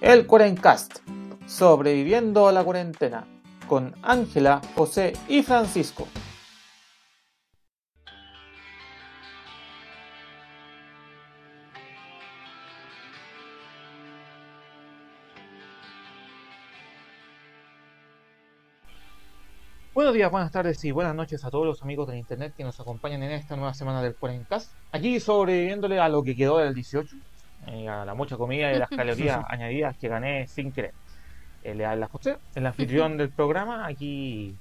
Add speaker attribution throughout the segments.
Speaker 1: el Cuarencast, sobreviviendo a la cuarentena, con Ángela, José y Francisco. Buenos días, buenas tardes y buenas noches a todos los amigos del internet que nos acompañan en esta nueva semana del Cuarencast. Aquí sobreviviéndole a lo que quedó del 18, eh, a la mucha comida y las calorías añadidas que gané sin querer. Eh, le habla José, el anfitrión del programa, aquí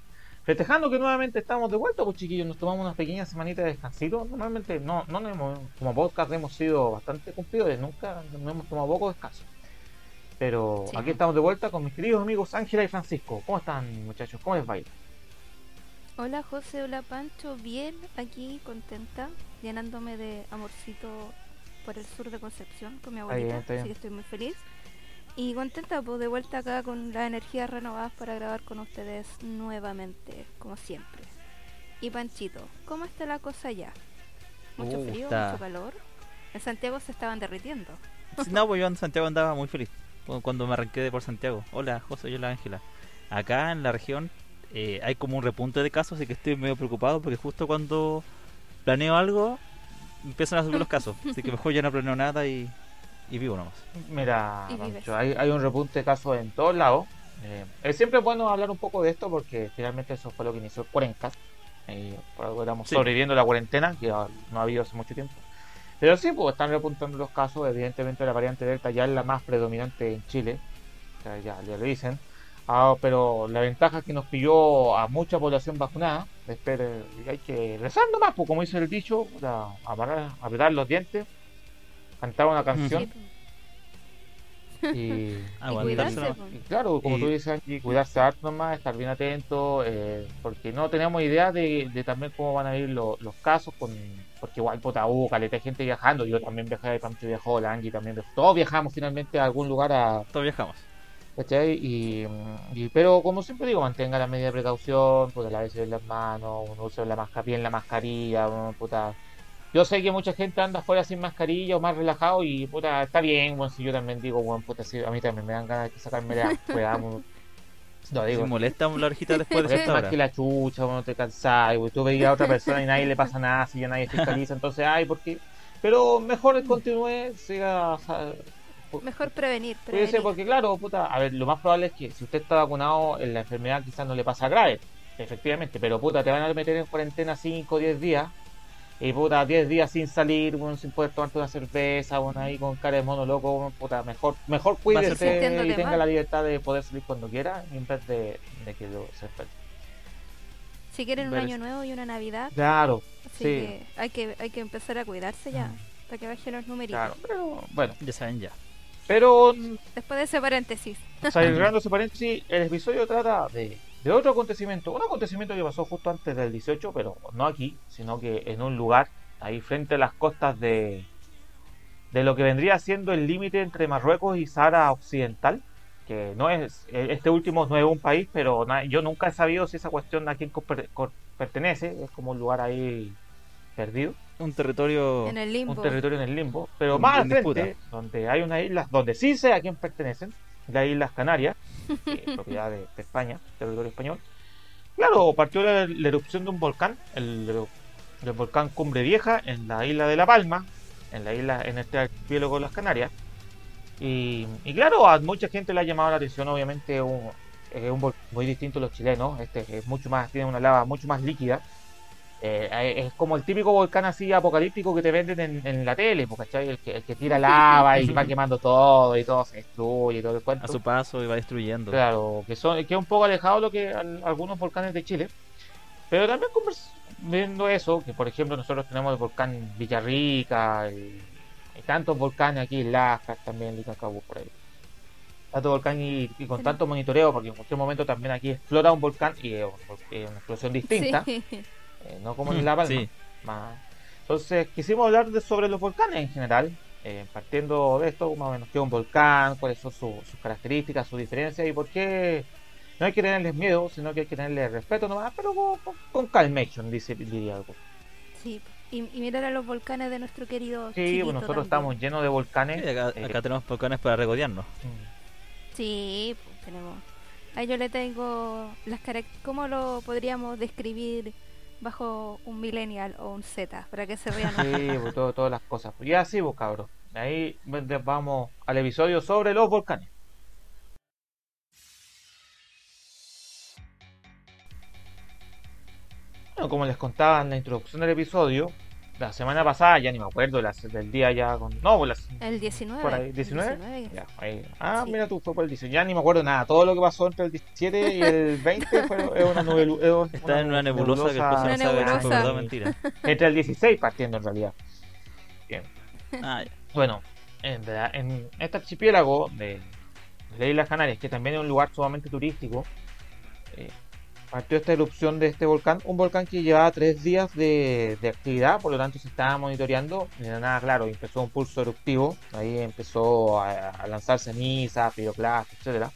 Speaker 1: festejando que nuevamente estamos de vuelta, pues chiquillos, nos tomamos unas pequeñas semanitas de descansito. Normalmente no, no nos hemos, como podcast hemos sido bastante cumplidos, nunca no hemos tomado poco descanso. Pero
Speaker 2: Sí.
Speaker 1: aquí estamos de vuelta con mis queridos amigos Ángela y Francisco. ¿Cómo están muchachos? ¿Cómo les va? a ir?
Speaker 2: Hola José, hola Pancho, bien, aquí contenta, llenándome de amorcito por el sur de Concepción con mi abuelita, así que estoy muy feliz. Y contenta, pues de vuelta acá con las energías renovadas para grabar con ustedes nuevamente, como siempre. Y Panchito, ¿cómo está la cosa allá? ¿Mucho
Speaker 3: Uh,
Speaker 2: frío,
Speaker 3: está-
Speaker 2: mucho calor? En Santiago se estaban derritiendo.
Speaker 3: No, pues yo en Santiago andaba muy feliz cu- cuando me arranqué de por Santiago. Hola, José, hola Ángela. Acá en la región eh, hay como un repunte de casos, así que estoy medio preocupado porque justo cuando planeo algo empiezan a subir los casos. Así que mejor ya no planeo nada y, y vivo nomás.
Speaker 1: Mira, hay, hay un repunte de casos en todos lados. Eh, es siempre bueno hablar un poco de esto porque finalmente eso fue lo que inició el Cuarencast. Y por algo estamos
Speaker 3: Sí.
Speaker 1: sobreviviendo la cuarentena, que ah, no ha habido hace mucho tiempo. Pero sí, pues están repuntando los casos. Evidentemente la variante Delta ya es la más predominante en Chile. O sea, ya, ya lo dicen. Ah, pero la ventaja es que nos pilló a mucha población vacunada. Espere, y hay que rezar nomás, pues como dice el dicho, puta, amarrar- apretar los dientes, cantar una canción.
Speaker 2: Sí,
Speaker 1: y,
Speaker 3: Aguantarse
Speaker 1: y claro, como
Speaker 3: Y-
Speaker 1: tú dices, Angie, cuidarse harto nomás, estar bien atento, eh, porque no tenemos idea de, de también cómo van a ir lo- los casos, con porque igual puta, hubo caleta de gente viajando, yo también viajé, Pancho viajó, la Angie también viajó, todos viajamos finalmente a algún lugar a,
Speaker 3: Todos viajamos.
Speaker 1: ¿Cachai? Y, y- pero como siempre digo, mantenga la medida de precaución, puta, lávese las manos, uno use la masca, bien la mascarilla, uno, puta. Yo sé que mucha gente anda afuera sin mascarilla o más relajado y puta, está bien, bueno, si yo también digo, bueno, puta, sí, a mí también me dan ganas de sacarme la afuera, bueno, lo
Speaker 3: Si
Speaker 1: digo.
Speaker 3: molesta la orejita después de
Speaker 1: Molesta
Speaker 3: cierta
Speaker 1: más
Speaker 3: hora.
Speaker 1: que la chucha, uno te cansas, y tú veías a otra persona y nadie le pasa nada, si ya nadie fiscaliza, entonces, ay, ¿por qué? Pero mejor continúe, siga, o sea,
Speaker 2: Mejor prevenir,
Speaker 1: Puede
Speaker 2: prevenir.
Speaker 1: ser porque, claro, puta, a ver, lo más probable es que si usted está vacunado, en la enfermedad quizás no le pasa grave, efectivamente, pero puta, te van a meter en cuarentena 5 o 10 días, y puta, 10 días sin salir, bueno, sin poder tomarte una cerveza, bueno, ahí con cara de mono loco, bueno, puta, mejor, mejor cuídese y tenga
Speaker 2: mal.
Speaker 1: la libertad de poder salir cuando quiera, en vez de, de que lo se enferme.
Speaker 2: Si quieren un año nuevo y una Navidad,
Speaker 1: Claro,
Speaker 2: así
Speaker 1: sí.
Speaker 2: que hay que hay que empezar a cuidarse ya,
Speaker 1: Mm.
Speaker 2: para que bajen los numeritos.
Speaker 1: claro, pero bueno,
Speaker 3: Ya saben ya.
Speaker 1: Pero
Speaker 2: Después de ese paréntesis.
Speaker 1: Cerrando ese paréntesis, el episodio trata de, de otro acontecimiento. Un acontecimiento que pasó justo antes del 18, pero no aquí, sino que en un lugar ahí frente a las costas de, de lo que vendría siendo el límite entre Marruecos y Sahara Occidental. Que no es, este último no es un país, pero na- yo nunca he sabido si esa cuestión a quién pertenece. Es como un lugar ahí perdido
Speaker 3: Un territorio...
Speaker 2: En el limbo.
Speaker 1: un territorio en el limbo, pero
Speaker 3: En-
Speaker 1: más
Speaker 3: en
Speaker 1: al frente,
Speaker 3: disputa.
Speaker 1: donde hay unas islas donde sí sé a quién pertenecen, las Islas Canarias, que es propiedad de, de España, territorio español. Claro, partió la, la erupción de un volcán, el, el volcán Cumbre Vieja, en la isla de La Palma, en la isla, en este archipiélago de las Canarias. Y, y claro, a mucha gente le ha llamado la atención, obviamente, un, es un volcán muy distinto a los chilenos, este es mucho más, tiene una lava mucho más líquida. Eh, es como el típico volcán así apocalíptico que te venden en, en la tele, ¿cachai? El que, el que tira lava y va quemando todo y todo se destruye y todo el cuento.
Speaker 3: A su paso y va destruyendo.
Speaker 1: Claro, que son que es un poco alejado de lo que al- algunos volcanes de Chile. Pero también convers- viendo eso, que por ejemplo nosotros tenemos el volcán Villarrica, y, y tantos volcanes aquí, Lascas también, Licacabú, por ahí. Tanto volcán y, y con tanto monitoreo, porque en cualquier momento también aquí explota un volcán y es una explosión distinta,
Speaker 2: Sí.
Speaker 1: eh, no como en La Palma.
Speaker 3: Sí.
Speaker 1: Más. Entonces, quisimos hablar de, sobre los volcanes en general, eh, partiendo de esto, más o menos, qué es un volcán, cuáles son su- sus características, sus diferencias y por qué no hay que tenerles miedo, sino que hay que tenerles respeto nomás, pero con, con, con calmation, dice, diría algo.
Speaker 2: Sí, y, y mirar a los volcanes de nuestro querido
Speaker 1: Sí, pues nosotros
Speaker 2: también.
Speaker 1: estamos llenos de volcanes.
Speaker 3: Sí, acá,
Speaker 1: eh,
Speaker 3: tenemos volcanes para regodearnos.
Speaker 1: mm,
Speaker 2: Sí, pues, tenemos. Ahí yo le tengo las características. ¿Cómo lo podríamos describir bajo un millennial o un Z? Para que se vean.
Speaker 1: Sí, pues, todo- todas las cosas. Y así, pues, cabros. Ahí vamos al episodio sobre los volcanes. Bueno, como les contaba en la introducción del episodio, la semana pasada, ya ni me acuerdo las- del día ya con... No, pues las-
Speaker 2: El 19.
Speaker 1: por ahí, ¿19?
Speaker 2: 19.
Speaker 1: Ya, ahí. Ah,
Speaker 2: Sí.
Speaker 1: mira tú, fue por el 19. Ya ni me acuerdo nada. Todo lo que pasó entre el 17 y el 20 fue, es una, es
Speaker 3: Está en una nebulosa, que después se
Speaker 2: Una
Speaker 3: no sabe
Speaker 2: nebulosa.
Speaker 3: mentira.
Speaker 1: Entre el 16 partiendo en realidad. Bien.
Speaker 3: Ah, ya.
Speaker 1: Bueno, en, verdad, en este archipiélago de, de las Islas Canarias, que también es un lugar sumamente turístico, eh, partió esta erupción de este volcán, un volcán que llevaba tres días de, de actividad, por lo tanto se estaba monitoreando, de la nada, claro, empezó un pulso eruptivo, ahí empezó a, a lanzar cenizas, piroclastos, etcétera.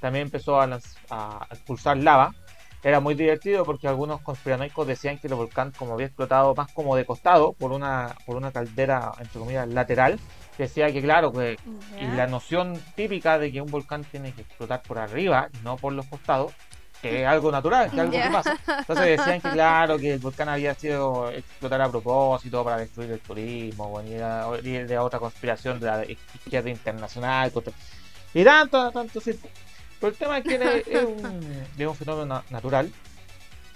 Speaker 1: También empezó a, a expulsar lava. Era muy divertido porque algunos conspiranoicos decían que el volcán, como había explotado más como de costado, por una, por una caldera, entre comillas, lateral, decía que claro, que y
Speaker 2: Ya.
Speaker 1: la noción típica de que un volcán tiene que explotar por arriba y no por los costados, que es algo natural, que es algo que pasa. Entonces decían que claro, que el volcán había sido explotar a propósito para destruir el turismo, bueno, y era, y era otra conspiración de la izquierda internacional. Y tanto, tanto, sí. Pero el tema es que es, un, es un fenómeno na- natural.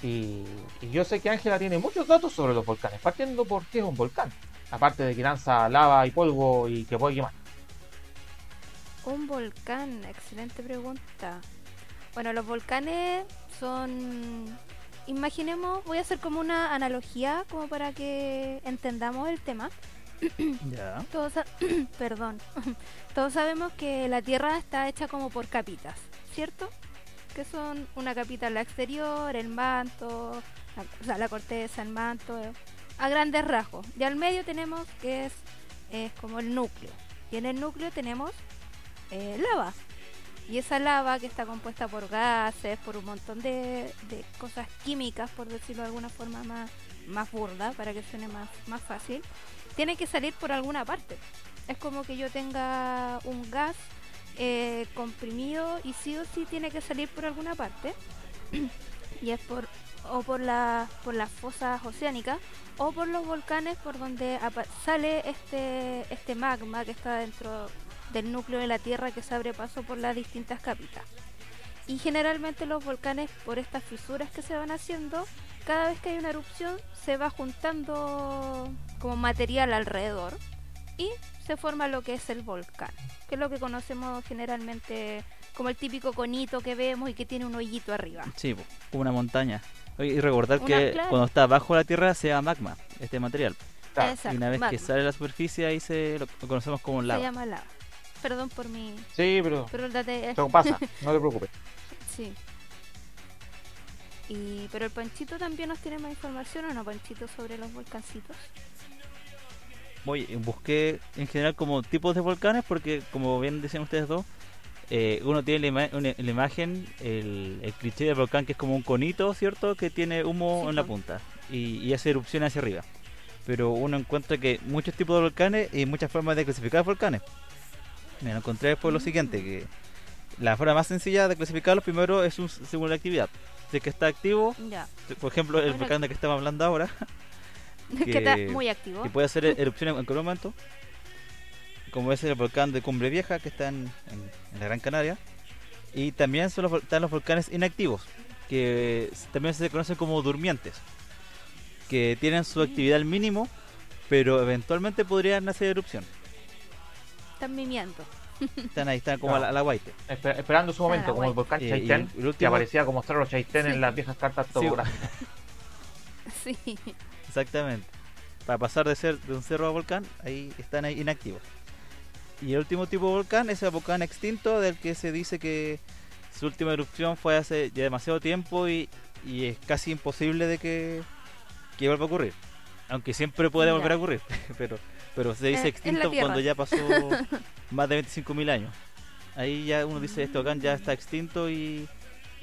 Speaker 1: Y, y yo sé que Ángela tiene muchos datos sobre los volcanes, partiendo por qué es un volcán. Aparte de que lanza lava y polvo y que puede quemar.
Speaker 2: Un volcán, excelente pregunta. Bueno, los volcanes son... Imaginemos, voy a hacer como una analogía como para que entendamos el tema.
Speaker 3: Ya.
Speaker 2: Todos, perdón. Todos sabemos que la Tierra está hecha como por capitas, ¿cierto? Que son una capita en la exterior, el manto, la, o sea, la corteza, el manto, a grandes rasgos. Y al medio tenemos que es, es como el núcleo. Y en el núcleo tenemos eh, lava. Y esa lava que está compuesta por gases, por un montón de, cosas químicas, por decirlo de alguna forma más, más burda, para que suene más, más fácil, tiene que salir por alguna parte. Es como que yo tenga un gas eh, comprimido y sí o sí tiene que salir por alguna parte. y es por o por la, por las fosas oceánicas o por los volcanes por donde sale este este magma que está dentro del núcleo de la Tierra que se abre paso por las distintas capitas. Y generalmente los volcanes, por estas fisuras que se van haciendo, cada vez que hay una erupción se va juntando como material alrededor y se forma lo que es el volcán, que es lo que conocemos generalmente como el típico conito que vemos y que tiene un hoyito arriba.
Speaker 3: Sí, como una montaña. Y recordar
Speaker 2: Una-
Speaker 3: que
Speaker 2: claro.
Speaker 3: cuando está bajo la tierra se llama magma, este material.
Speaker 2: Exacto,
Speaker 3: y una vez que
Speaker 2: magma.
Speaker 3: sale a la superficie ahí se lo, lo conocemos como
Speaker 2: Se
Speaker 3: lava.
Speaker 2: llama lava. Perdón por mi...
Speaker 1: Sí, pero
Speaker 2: Pero date...
Speaker 1: eso pasa, no te preocupes.
Speaker 2: Sí. Y, pero el Panchito también nos tiene más información o no, Panchito, sobre los volcancitos.
Speaker 3: Oye, busqué en general como tipos de volcanes porque como bien decían ustedes dos, eh, uno tiene la, ima- una- la imagen, el, el cliché del volcán que es como un conito, ¿cierto? Que tiene humo
Speaker 2: Sí,
Speaker 3: en la punta y, y hace erupción hacia arriba. Pero uno encuentra que muchos tipos de volcanes y muchas formas de clasificar volcanes. Me lo encontré por lo siguiente, que la forma más sencilla de clasificarlos primero es un, según la actividad. Si es que está activo,
Speaker 2: Ya.
Speaker 3: por ejemplo, el volcán de que estamos hablando ahora,
Speaker 2: que está muy activo.
Speaker 3: que puede hacer erupción en cualquier momento, como es el volcán de Cumbre Vieja, que está en, en- en la Gran Canaria, y también son los, están los volcanes inactivos, que también se conocen como durmientes, que tienen su
Speaker 2: Mm.
Speaker 3: actividad al mínimo, pero eventualmente podrían hacer erupción.
Speaker 2: Están mimiando.
Speaker 3: Están ahí, están como a la, a la guaite.
Speaker 1: Esper- esperando su momento, como el volcán
Speaker 3: Eh, y
Speaker 1: Chaitén,
Speaker 3: el
Speaker 1: que aparecía como Cerro Chaitén
Speaker 2: Sí.
Speaker 1: en las viejas cartas topográficas.
Speaker 2: Sí.
Speaker 3: Exactamente. Para pasar de ser de un cerro a volcán, ahí están ahí inactivos. Y el último tipo de volcán es el volcán extinto, del que se dice que su última erupción fue hace ya demasiado tiempo y, y es casi imposible de que, que vuelva a ocurrir. Aunque siempre puede volver a ocurrir, pero, pero se dice
Speaker 2: Eh,
Speaker 3: extinto cuando ya pasó más de 25.000 años. Ahí ya uno dice, este volcán ya está extinto y,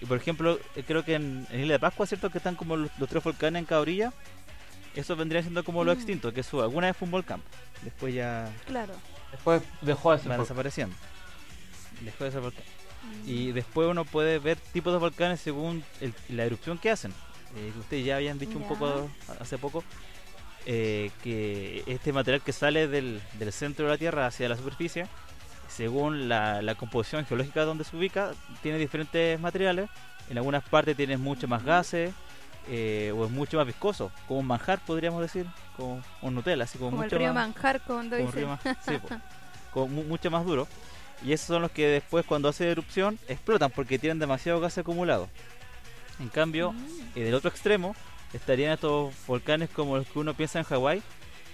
Speaker 3: y por ejemplo, eh, creo que en, en Isla de Pascua, ¿cierto? Que están como los, los tres volcanes en cada orilla. Eso vendría siendo como lo
Speaker 2: Mm.
Speaker 3: extinto, que eso alguna vez fue un volcán. Después ya
Speaker 2: Claro.
Speaker 1: Después dejó de ser volcán.
Speaker 3: desapareciendo. Dejó de ser volcán.
Speaker 2: Mm.
Speaker 3: Y después uno puede ver tipos de volcanes según el- la erupción que hacen. Eh, ustedes ya habían dicho un poco hace poco eh, que este material que sale del, del centro de la Tierra hacia la superficie, según la, la composición geológica donde se ubica, tiene diferentes materiales. En algunas partes tiene mucho más gases eh, o es mucho más viscoso, como un manjar podríamos decir, como un Nutella, así como,
Speaker 2: Como el
Speaker 3: mucho
Speaker 2: río
Speaker 3: más
Speaker 2: Manjar, cuando
Speaker 3: como un
Speaker 2: dice.
Speaker 3: más- sí, como mu- mucho más duro. Y esos son los que después cuando hace erupción explotan porque tienen demasiado gas acumulado. En cambio,
Speaker 2: Mm.
Speaker 3: eh, del otro extremo estarían estos volcanes como los que uno piensa en Hawái,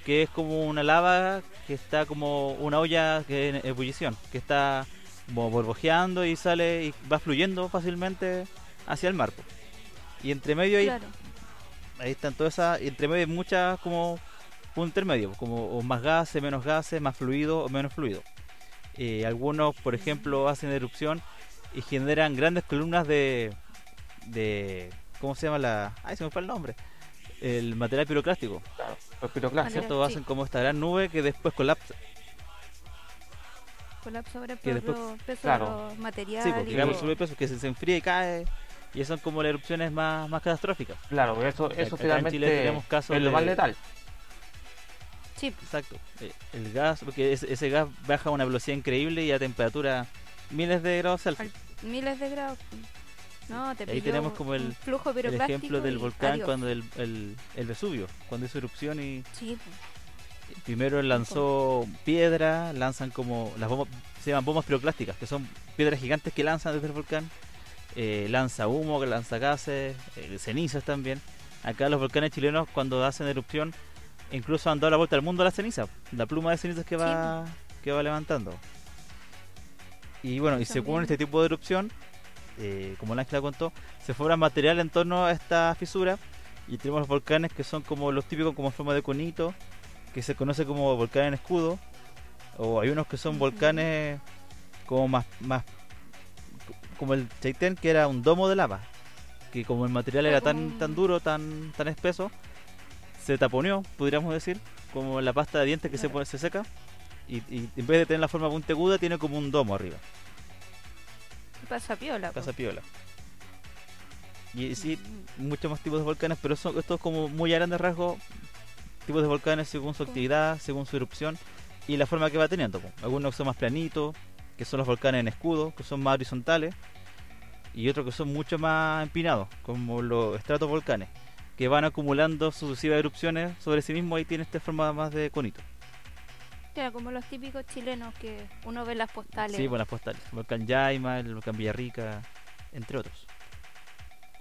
Speaker 3: que es como una lava que está como una olla que en ebullición, que está como borbojeando y sale y va fluyendo fácilmente hacia el mar. Y entre medio
Speaker 2: Claro.
Speaker 3: ahí están todas esas, entre medio hay muchas como un intermedio, como o más gases, menos gases, más fluido o menos fluido. Eh, algunos, por ejemplo, hacen erupción y generan grandes columnas de, de ¿cómo se llama la? Ay, se me fue el nombre. El material piroclástico,
Speaker 1: Claro, los piroclastos.
Speaker 3: ¿cierto?
Speaker 2: sí.
Speaker 3: Hacen como esta gran nube que después colapsa.
Speaker 2: Colapso sobre
Speaker 3: Que después-
Speaker 2: los pesos
Speaker 1: claro.
Speaker 2: de los materiales.
Speaker 3: Sí, porque
Speaker 2: y
Speaker 3: sube peso que se, se enfría y cae. Y son como las erupciones más, más catastróficas.
Speaker 1: Claro, porque eso, eso
Speaker 3: Acá en Chile
Speaker 1: finalmente
Speaker 3: tenemos casos
Speaker 1: es lo
Speaker 3: de-
Speaker 1: más letal.
Speaker 2: Sí,
Speaker 3: Exacto. Eh, El gas, porque ese, ese gas baja a una velocidad increíble y a temperatura miles de grados Celsius.
Speaker 2: miles de grados. No, te
Speaker 3: Ahí tenemos como el-
Speaker 2: flujo
Speaker 3: ejemplo del volcán
Speaker 2: adiós.
Speaker 3: cuando el, el, el Vesubio, cuando hizo erupción y
Speaker 2: Sí, pues.
Speaker 3: primero lanzó piedra, lanzan como las bombas, se llaman bombas piroclásticas, que son piedras gigantes que lanzan desde el volcán, eh, lanza humo, lanza gases, eh, cenizas también. Acá los volcanes chilenos cuando hacen erupción incluso han dado la vuelta al mundo a la ceniza, la pluma de cenizas que va que va levantando. Y bueno, y según este tipo de erupción, eh, como la Ángela contó, se forma material en torno a esta fisura y tenemos los volcanes que son como los típicos como forma de conito, que se conoce como volcán en escudo, o hay unos que son volcanes como más, más como el Chaitén que era un domo de lava, que como el material era tan
Speaker 2: como-
Speaker 3: tan duro, tan tan espeso, se taponeó, podríamos decir, como la pasta de dientes que se
Speaker 2: Claro.
Speaker 3: pone, se seca y, y en vez de tener la forma puntiaguda tiene como un domo arriba.
Speaker 2: Pasa piola.
Speaker 3: Casa
Speaker 2: po.
Speaker 3: piola. Y sí,
Speaker 2: Mm.
Speaker 3: muchos más tipos de volcanes, pero son, esto es como muy a grandes rasgos, tipos de volcanes según su actividad, según su erupción y la forma que va teniendo. Algunos que son más planitos, que son los volcanes en escudo, que son más horizontales, y otros que son mucho más empinados, como los estratovolcanes, que van acumulando sucesivas erupciones sobre sí mismos y tienen esta forma más de conito.
Speaker 2: Claro, como los típicos chilenos que uno ve en las postales.
Speaker 3: Sí, buenas postales. El volcán Yaima, el volcán Villarrica, entre otros.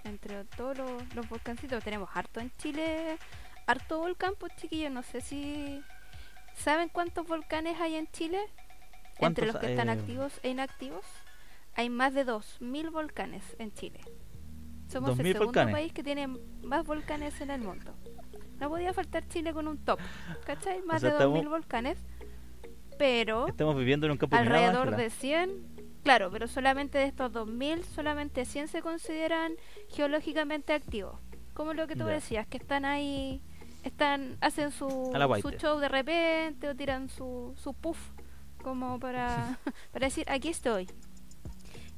Speaker 2: Entre todos los, los volcancitos tenemos harto en Chile. Harto volcán, pues chiquillos. No sé si. ¿Saben cuántos volcanes hay en Chile? Entre
Speaker 3: ¿Cuántos,
Speaker 2: los que están
Speaker 3: eh,
Speaker 2: activos e inactivos. Hay más de 2.000 volcanes en Chile. Somos el
Speaker 3: 2.000
Speaker 2: segundo
Speaker 3: volcanes.
Speaker 2: país que tiene más volcanes en el mundo. No podía faltar Chile con un top. ¿Cachai? Más
Speaker 3: sea,
Speaker 2: de
Speaker 3: estamos-
Speaker 2: 2.000 volcanes. Pero
Speaker 3: Estamos viviendo en un campo
Speaker 2: alrededor de 100. Claro, pero solamente de estos 2000, solamente 100 se consideran geológicamente activos. Como lo que tú
Speaker 3: Ya.
Speaker 2: decías, que están ahí, están hacen su, su show de repente o tiran su, su puff como para, para decir, aquí estoy.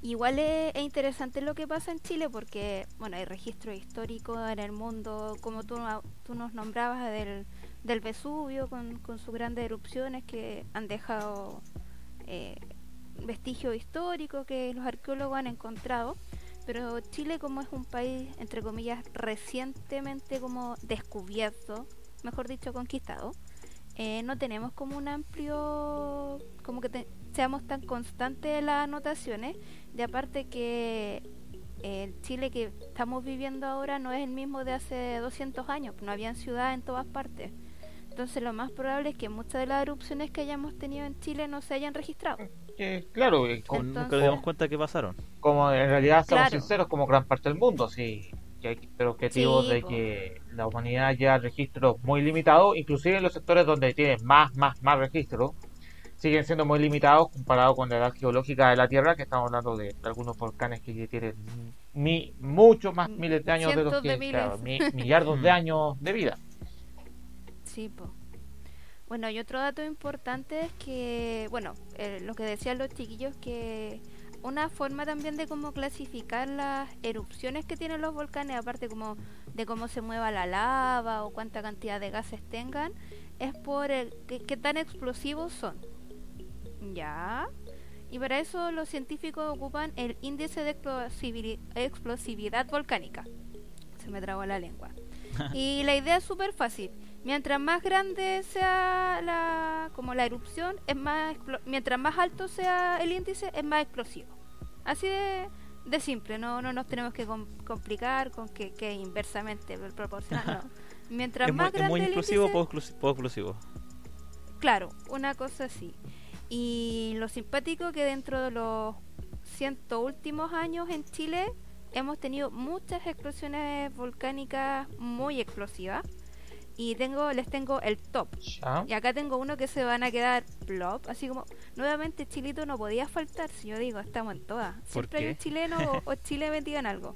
Speaker 2: Igual es, es interesante lo que pasa en Chile porque, bueno, hay registros históricos en el mundo, como tú, tú nos nombrabas del, del Vesubio con, con sus grandes erupciones que han dejado eh, vestigios históricos que los arqueólogos han encontrado. Pero Chile como es un país, entre comillas, recientemente como descubierto, mejor dicho, conquistado, eh, no tenemos como un amplio, como que te- seamos tan constantes en las anotaciones, de aparte que eh, el Chile que estamos viviendo ahora no es el mismo de hace 200 años, no habían ciudades en todas partes. Entonces lo más probable es que muchas de las erupciones que hayamos tenido en Chile no se hayan registrado.
Speaker 1: Claro, y
Speaker 3: Como
Speaker 1: con-
Speaker 3: nunca nos damos cuenta que pasaron.
Speaker 1: como en realidad
Speaker 2: Claro.
Speaker 1: sinceros, como gran parte del mundo, sí, que hay pero objetivos
Speaker 2: Sí,
Speaker 1: de
Speaker 2: po.
Speaker 1: que la humanidad lleva registros muy limitados, inclusive en los sectores donde tiene más, más, más registros, siguen siendo muy limitados comparado con la edad geológica de la Tierra, que estamos hablando de, algunos volcanes que tienen mi, mucho más miles de años de los que,
Speaker 2: de miles.
Speaker 1: claro, mi- millardos de años de vida.
Speaker 2: Sí, po. Bueno, y otro dato importante es que, bueno, eh, lo que decían los chiquillos, que una forma también de cómo clasificar las erupciones que tienen los volcanes, aparte como de cómo se mueva la lava o cuánta cantidad de gases tengan, es por el qué, tan explosivos son. Ya. Y para eso los científicos ocupan el índice de explosividad volcánica. Se me trabó la lengua. y la idea es súper fácil. Mientras más grande sea la, como la erupción, es más mientras más alto sea el índice, es más explosivo. Así de, de simple, no, no nos tenemos que complicar con que, que inversamente proporcional, Mientras más grande
Speaker 3: es muy explosivo,
Speaker 2: el
Speaker 3: poco, explosivo.
Speaker 2: Claro, una cosa así. Y lo simpático que dentro de los ciento últimos años en Chile hemos tenido muchas explosiones volcánicas muy explosivas y tengo les tengo el top. Y acá tengo uno que se van a quedar plop, así como nuevamente Chilito no podía faltar, si yo digo, estamos en todas. Siempre hay un chileno o, Chile metido en algo.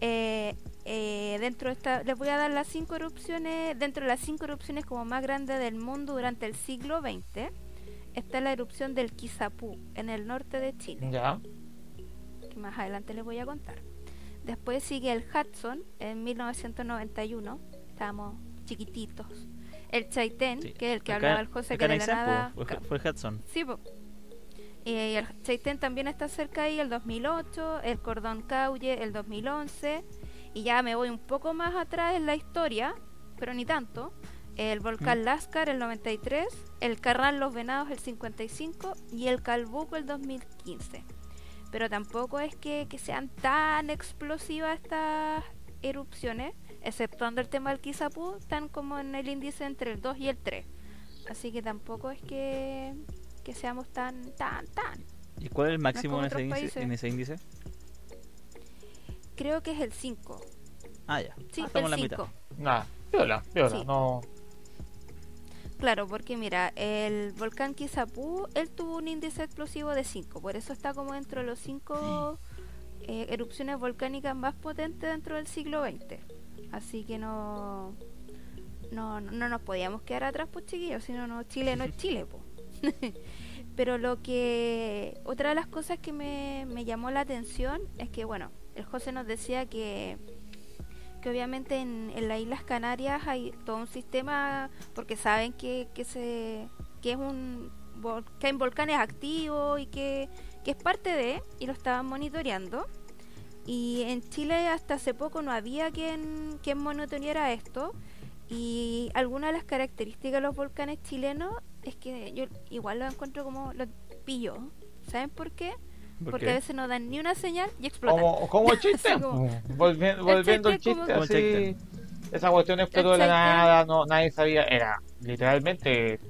Speaker 2: Eh, eh, dentro de esta, les voy a dar las cinco erupciones, dentro de las cinco erupciones como más grandes del mundo durante el siglo XX, está la erupción del Quizapú, en el norte de Chile.
Speaker 1: Ya.
Speaker 2: Que más adelante les voy a contar. Después sigue el Hudson en 1991. Estamos chiquititos. El Chaitén, que es el que hablaba el José, que de la nada...
Speaker 3: Fue, Hudson.
Speaker 2: Sí, Y el Chaitén también está cerca ahí, el 2008, el Cordón Cauye, el 2011, y ya me voy un poco más atrás en la historia, pero ni tanto, el volcán mm. Lascar el 93, el Carrán Los Venados el 55 y el Calbuco el 2015. Pero tampoco es que, que sean tan explosivas estas erupciones, exceptuando el tema del Kizapú, están como en el índice entre el 2 y el 3. Así que tampoco es que, que seamos tan, tan, tan.
Speaker 3: ¿Y cuál es el máximo en, ese índice, en, ese índice,
Speaker 2: Creo que es el 5.
Speaker 3: Ah, ya.
Speaker 2: Sí, ah, el 5.
Speaker 1: Nada, viola, viola, no.
Speaker 2: Claro, porque mira, el volcán Kizapú, él tuvo un índice explosivo de 5, por eso está como dentro de los 5 eh, erupciones volcánicas más potentes dentro del siglo XX. Así que no, no, no nos podíamos quedar atrás, pues chiquillos, si no, Chile no es Chile, pues. Pero lo que, otra de las cosas que me, me llamó la atención es que, bueno, el José nos decía que, que obviamente en, en las Islas Canarias hay todo un sistema, porque saben que, que, se, que es un que hay volcanes activos y que, que es parte de, y lo estaban monitoreando. Y en Chile hasta hace poco no había quien, quien monitoreara esto. Y algunas de las características de los volcanes chilenos es que yo igual lo encuentro como los pillo. ¿Saben por qué? Porque a veces no dan ni una señal y explotan.
Speaker 1: Como, como chiste. volviendo, volviendo el chiste, así, esa cuestión explotó de la nada, no, nadie sabía. Era literalmente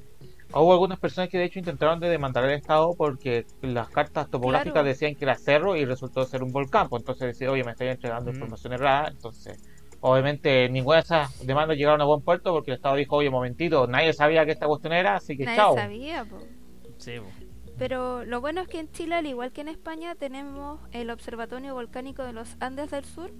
Speaker 1: Hubo algunas personas que de hecho intentaron de demandar al Estado porque las cartas topográficas decían que era cerro y resultó ser un volcán. Pues entonces decía, oye, me estoy entregando mm. información errada. Entonces, obviamente, ninguna de esas demandas llegaron a buen puerto porque el Estado dijo, oye, momentito, nadie sabía que esta cuestión era, así que
Speaker 2: nadie
Speaker 1: chao.
Speaker 2: sabía, Sí, Pero lo bueno es que en Chile, al igual que en España, tenemos el Observatorio Volcánico de los Andes del Sur,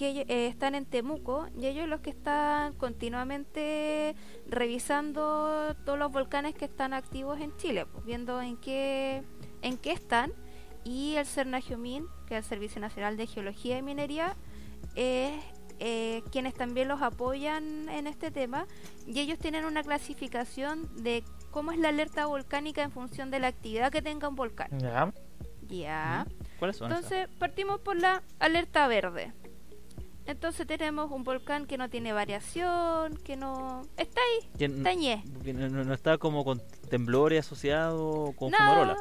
Speaker 2: que eh, están en Temuco y ellos los que están continuamente revisando todos los volcanes que están activos en Chile, pues, viendo en qué en qué están y el CERNAGIOMIN, que es el Servicio Nacional de Geología y Minería, es eh, quienes también los apoyan en este tema y ellos tienen una clasificación de cómo es la alerta volcánica en función de la actividad que tenga un volcán.
Speaker 1: Ya.
Speaker 2: Ya.
Speaker 3: ¿Cuáles son
Speaker 2: Entonces, partimos por la alerta verde. Entonces tenemos un volcán que no tiene variación, que no... Está ahí, está
Speaker 3: No, está como con temblores asociado con fumarola.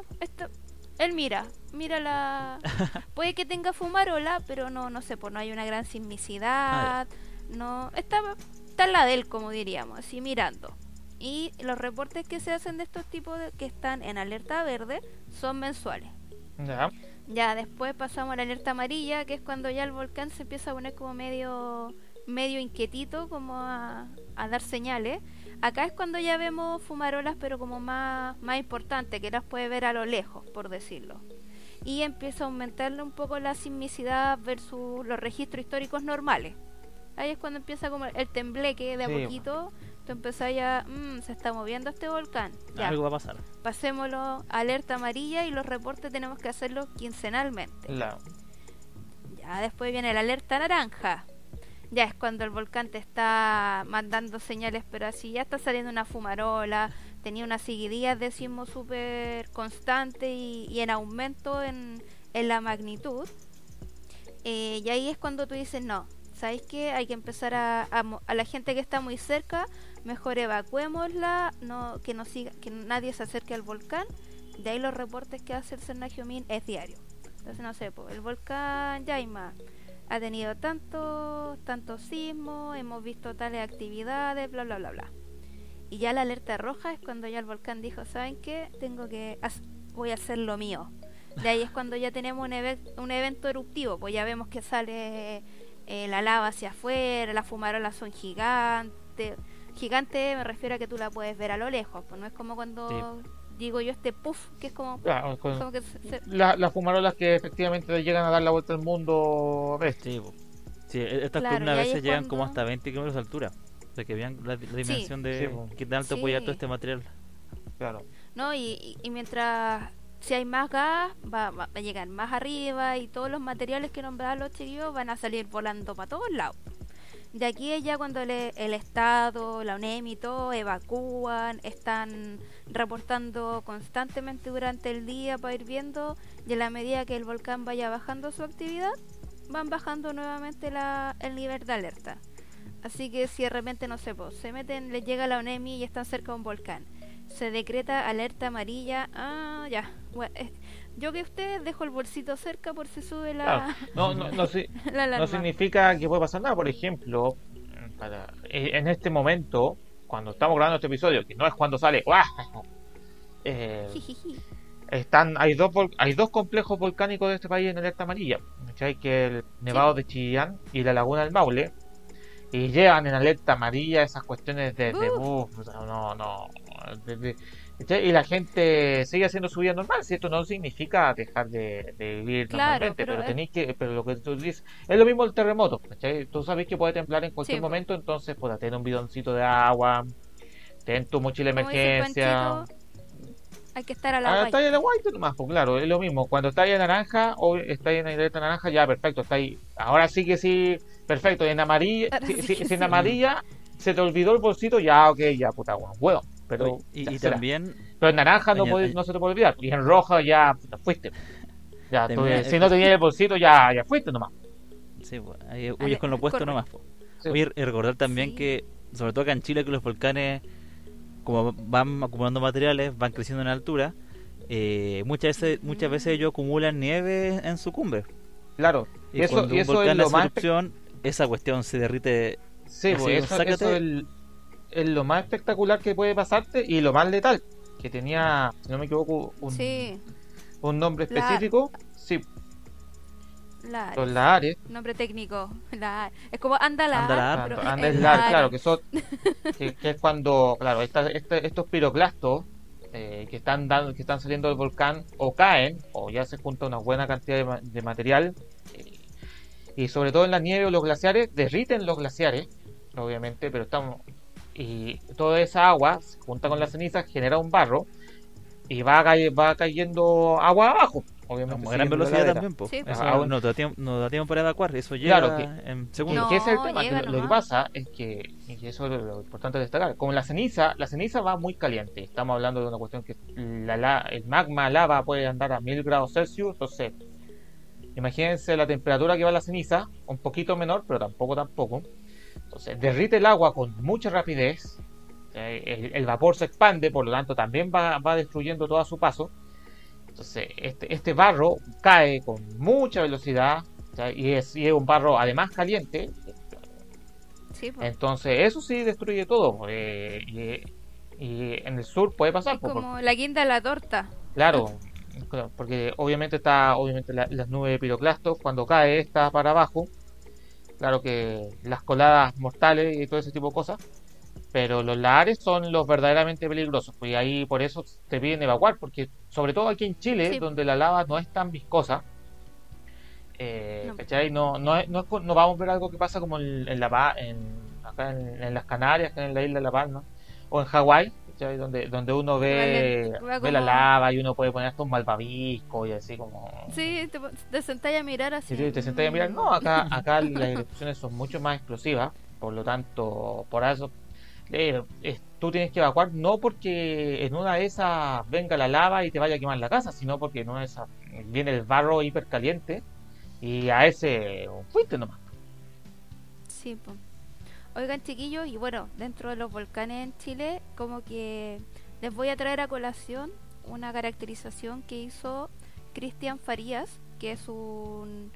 Speaker 2: Él mira, mira la... Puede que tenga fumarola, pero no, no sé, pues no hay una gran sismicidad. Ah, no, está, está en la de él, como diríamos, así mirando. Y los reportes que se hacen de estos tipos de, que están en alerta verde son mensuales.
Speaker 1: Ya.
Speaker 2: Ya, después pasamos a la alerta amarilla, que es cuando ya el volcán se empieza a poner como medio medio inquietito, como a, dar señales. Acá es cuando ya vemos fumarolas, pero como más, más importante, que las puede ver a lo lejos, por decirlo. Y empieza a aumentarle un poco la sismicidad versus los registros históricos normales. Ahí es cuando empieza como el tembleque de a poquito. Tú empezás ya, "Mm, se está moviendo este volcán. Ya,
Speaker 3: Algo va a pasar.
Speaker 2: pasémoslo alerta amarilla y los reportes tenemos que hacerlos quincenalmente. Ya después viene la alerta naranja. Ya es cuando el volcán te está mandando señales, pero así ya está saliendo una fumarola, tenía unas seguidillas de sismo súper constante y, y en aumento en, en la magnitud. Eh, y ahí es cuando tú dices, no, ¿sabéis qué? Hay que empezar a, a la gente que está muy cerca, mejor evacuémosla, no, que, no siga, que nadie se acerque al volcán. De ahí los reportes que hace el Cernaje Min es diario. Entonces, no sé, el volcán Yaima ha tenido tanto, tanto sismo, hemos visto tales actividades, bla, bla, bla, bla. Y ya la alerta roja es cuando ya el volcán dijo, ¿saben qué? Tengo que, voy a hacer lo mío. De ahí es cuando ya tenemos un, un evento eruptivo, pues ya vemos que sale eh, la lava hacia afuera, las fumarolas son gigantes. Gigante me refiero a que tú la puedes ver a lo lejos, pues no es como cuando digo yo este puff, que es como,
Speaker 1: Claro, con-
Speaker 2: como que se- se-
Speaker 1: la- las fumarolas que efectivamente llegan a dar la vuelta al mundo a veces.
Speaker 3: Sí. Sí, e- estas
Speaker 2: Claro,
Speaker 3: columnas a veces
Speaker 2: es
Speaker 3: llegan como hasta 20 kilómetros de altura. O sea que vean la, la dimensión de
Speaker 1: Sí, po.
Speaker 3: qué tan alto puede llegar todo este material.
Speaker 1: Claro.
Speaker 2: ¿no? Y, mientras si hay más gas, va, va a llegar más arriba y todos los materiales que nombraban los chiquillos van a salir volando para todos lados. De aquí es ya cuando le- el Estado, la UNEM y todo evacúan, están reportando constantemente durante el día para ir viendo y en la medida que el volcán vaya bajando su actividad, van bajando nuevamente la, el nivel de alerta. Así que si de repente, no sé, pues, se meten, les llega la ONEMI y están cerca de un volcán. Se decreta alerta amarilla. Ah, ya. Bueno, yo que ustedes dejo el bolsito cerca por si sube la,
Speaker 1: Claro. No, no, no, si-
Speaker 2: la
Speaker 1: no significa que puede pasar nada. Por ejemplo, para- eh, en este momento, cuando estamos grabando este episodio, que no es cuando sale. Eh, están hay dos vol- hay dos complejos volcánicos de este país en alerta amarilla ¿cachai? que el Nevado de Chillán y la Laguna del Maule y llevan en alerta amarilla esas cuestiones de, de sea, no no de- de-. Y la gente sigue haciendo su vida normal si esto no significa dejar de, de vivir
Speaker 2: Claro,
Speaker 1: normalmente
Speaker 2: pero
Speaker 1: tenéis que pero lo que tú dices es lo mismo el terremoto ¿cachai? tú sabes que puede temblar en cualquier
Speaker 2: Sí, po.
Speaker 1: momento entonces pues ten un bidoncito de agua ten tu mochila de emergencia
Speaker 2: hay que estar a la
Speaker 1: Ah, está en la white nomás, pues claro, es lo mismo. Cuando está ahí en naranja o está ahí en la alerta naranja, ya perfecto, está ahí. Ahora sí que sí, perfecto. En amarilla, si,
Speaker 2: sí
Speaker 1: si-
Speaker 2: que
Speaker 1: si en amarilla se te olvidó el bolsito, ya, ok, ya, puta, bueno. Pero,
Speaker 3: y, también
Speaker 1: pero en naranja no, puede-
Speaker 3: aña-
Speaker 1: no se te puede olvidar. Y en roja ya, puta, fuiste. Ya, tú,
Speaker 3: También-
Speaker 1: si no tenías el bolsito, ya, ya fuiste nomás.
Speaker 3: Sí, pues, ahí huyes con lo opuesto
Speaker 2: corre.
Speaker 3: nomás. po.
Speaker 1: Sí.
Speaker 3: Oye, y recordar también
Speaker 2: Sí.
Speaker 3: que, sobre todo acá en Chile, que los volcanes, como van acumulando materiales, van creciendo en altura, eh, muchas veces muchas veces ellos acumulan nieve en su cumbre.
Speaker 1: Claro.
Speaker 3: Y,
Speaker 1: eso,
Speaker 3: cuando
Speaker 1: y
Speaker 3: un
Speaker 1: eso
Speaker 3: volcán
Speaker 1: es lo
Speaker 3: hace
Speaker 1: más
Speaker 3: erupción, esa cuestión se derrite.
Speaker 1: Sí,
Speaker 3: Así,
Speaker 1: pues, eso, eso el- es lo más espectacular que puede pasarte y lo más letal. Que tenía, si no me equivoco, un,
Speaker 2: Sí,
Speaker 1: un nombre
Speaker 2: La-
Speaker 1: específico. Sí,
Speaker 2: la
Speaker 1: son las Ares.
Speaker 2: nombre técnico. La es como Andalar.
Speaker 3: Andalar,
Speaker 2: pero
Speaker 1: Tanto
Speaker 2: es-
Speaker 1: Andes
Speaker 2: es
Speaker 1: Lar,
Speaker 2: la-
Speaker 1: claro, que son que, que es cuando, claro, esta- este- estos piroclastos eh, que están dando, que están saliendo del volcán o caen o ya se junta una buena cantidad de, ma- de material eh, y sobre todo en la nieve o los glaciares derriten los glaciares, obviamente, pero estamos y toda esa agua se junta con la ceniza, genera un barro y va, va cayendo agua abajo, obviamente.
Speaker 3: a gran velocidad también. po.
Speaker 2: Sí,
Speaker 3: Eso
Speaker 1: pues.
Speaker 3: no, te da tiempo, no da tiempo para evacuar, eso llega
Speaker 1: Claro que-
Speaker 3: en
Speaker 1: Y
Speaker 3: segundos.
Speaker 2: No,
Speaker 1: que es el tema, que lo, que pasa es que, y eso es lo, importante de destacar, como la ceniza, la ceniza va muy caliente, estamos hablando de una cuestión que la, la- el magma lava puede andar a 1000 grados Celsius, entonces imagínense la temperatura que va la ceniza, un poquito menor, pero tampoco tampoco, entonces derrite el agua con mucha rapidez, eh, el, el vapor se expande, por lo tanto también va, va destruyendo todo a su paso, entonces este, este barro cae con mucha velocidad, y es, y es un barro además caliente,
Speaker 2: Sí, pues.
Speaker 1: entonces, eso sí destruye todo. eh, y, y en el sur puede pasar,
Speaker 2: Es
Speaker 1: por-
Speaker 2: como la guinda de la torta.
Speaker 1: claro, claro, porque obviamente está, obviamente la- las nubes de piroclastos, cuando cae está para abajo, claro que las coladas mortales y todo ese tipo de cosas, pero los lahares son los verdaderamente peligrosos, pues y ahí por eso te piden evacuar, porque sobre todo aquí en Chile,
Speaker 2: Sí.
Speaker 1: donde la lava no es tan viscosa, eh,
Speaker 2: No.
Speaker 1: ¿cachai? No, no, es- no, es no vamos a ver algo que pasa como en, en La en, acá acá en, en las Canarias, acá en la isla de La Palma, o en Hawái, ¿cachai? donde, donde uno ve,
Speaker 2: Vale,
Speaker 1: ve la lava y uno puede poner hasta un malvavisco y así como...
Speaker 2: Sí, te, te sentáis a mirar así.
Speaker 1: Te sentás a mirar, no, acá, acá las erupciones son mucho más explosivas, por lo tanto, por eso eh, es- tú tienes que evacuar no porque en una de esas venga la lava y te vaya a quemar la casa, sino porque en una de esas viene el barro hipercaliente y a ese fuiste nomás.
Speaker 2: Sí, po. Oigan, chiquillos, y bueno, dentro de los volcanes en Chile, como que les voy a traer a colación una caracterización que hizo Cristian Farías, que es un